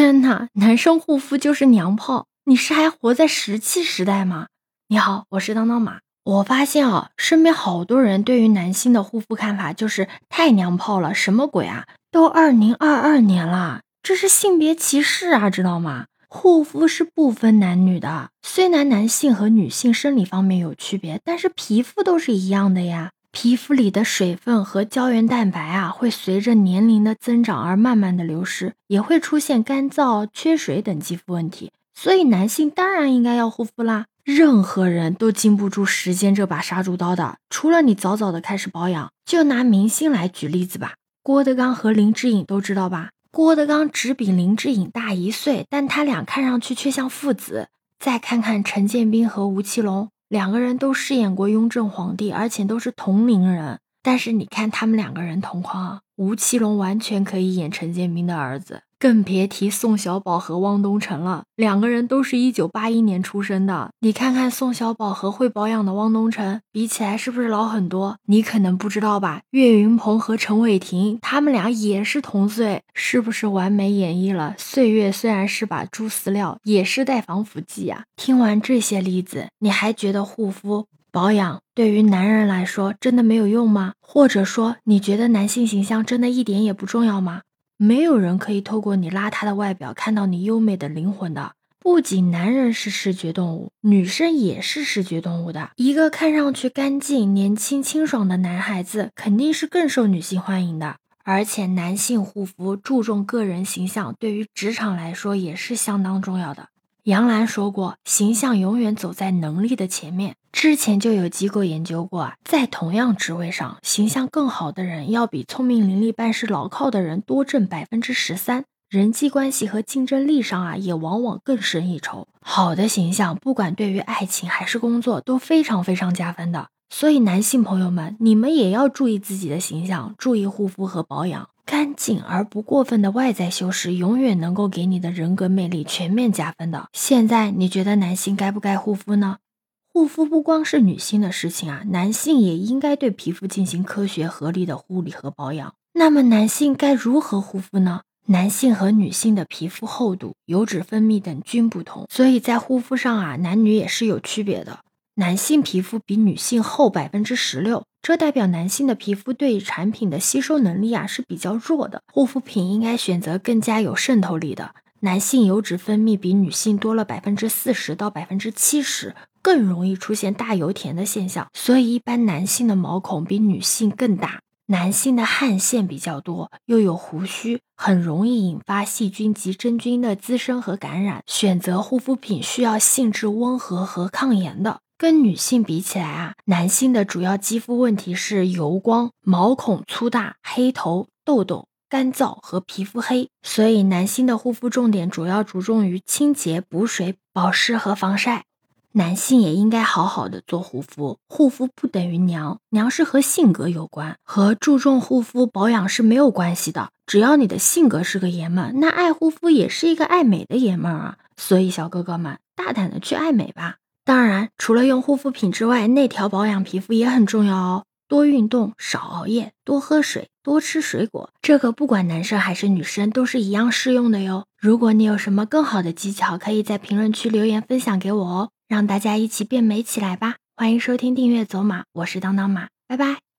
天哪，男生护肤就是娘炮！你是还活在石器时代吗？你好，我是当当马。我发现啊，身边好多人对于男性的护肤看法就是太娘炮了，什么鬼啊？都二零二二年了，这是性别歧视啊，知道吗？护肤是不分男女的，虽然男性和女性生理方面有区别，但是皮肤都是一样的呀。皮肤里的水分和胶原蛋白啊，会随着年龄的增长而慢慢的流失，也会出现干燥、缺水等肌肤问题。所以男性当然应该要护肤啦。任何人都经不住时间这把杀猪刀的，除了你早早的开始保养。就拿明星来举例子吧，郭德纲和林志颖都知道吧？郭德纲只比林志颖大一岁，但他俩看上去却像父子。再看看陈建斌和吴奇隆。两个人都饰演过雍正皇帝，而且都是同龄人。但是你看他们两个人同框，吴奇隆完全可以演陈建斌的儿子。更别提宋小宝和汪东城了，两个人都是一九八一年出生的。你看看宋小宝和会保养的汪东城比起来，是不是老很多？你可能不知道吧？岳云鹏和陈伟霆，他们俩也是同岁，是不是完美演绎了岁月虽然是把猪饲料，也是带防腐剂啊？听完这些例子，你还觉得护肤保养对于男人来说真的没有用吗？或者说，你觉得男性形象真的一点也不重要吗？没有人可以透过你邋遢的外表看到你优美的灵魂的。不仅男人是视觉动物，女生也是视觉动物的。一个看上去干净、年轻、清爽的男孩子，肯定是更受女性欢迎的。而且，男性护肤注重个人形象，对于职场来说也是相当重要的。杨澜说过：“形象永远走在能力的前面。”之前就有机构研究过啊，在同样职位上，形象更好的人要比聪明伶俐、办事牢靠的人多挣百分之十三。人际关系和竞争力上啊，也往往更胜一筹。好的形象，不管对于爱情还是工作，都非常非常加分的。所以，男性朋友们，你们也要注意自己的形象，注意护肤和保养。干净而不过分的外在修饰，永远能够给你的人格魅力全面加分的。现在你觉得男性该不该护肤呢？护肤不光是女性的事情啊，男性也应该对皮肤进行科学合理的护理和保养。那么男性该如何护肤呢？男性和女性的皮肤厚度、油脂分泌等均不同，所以在护肤上啊，男女也是有区别的。男性皮肤比女性厚百分之十六，这代表男性的皮肤对产品的吸收能力啊是比较弱的。护肤品应该选择更加有渗透力的。男性油脂分泌比女性多了百分之四十到百分之七十，更容易出现大油田的现象。所以一般男性的毛孔比女性更大。男性的汗腺比较多，又有胡须，很容易引发细菌及真菌的滋生和感染。选择护肤品需要性质温和和抗炎的。跟女性比起来啊，男性的主要肌肤问题是油光、毛孔粗大、黑头、痘痘、干燥和皮肤黑。所以男性的护肤重点主要着重于清洁、补水、保湿和防晒。男性也应该好好的做护肤，护肤不等于娘，娘是和性格有关，和注重护肤保养是没有关系的。只要你的性格是个爷们，那爱护肤也是一个爱美的爷们儿啊。所以小哥哥们，大胆的去爱美吧。当然，除了用护肤品之外，内调保养皮肤也很重要哦。多运动，少熬夜，多喝水，多吃水果，这个不管男生还是女生都是一样适用的哟。如果你有什么更好的技巧，可以在评论区留言分享给我哦，让大家一起变美起来吧。欢迎收听订阅走马，我是当当马，拜拜。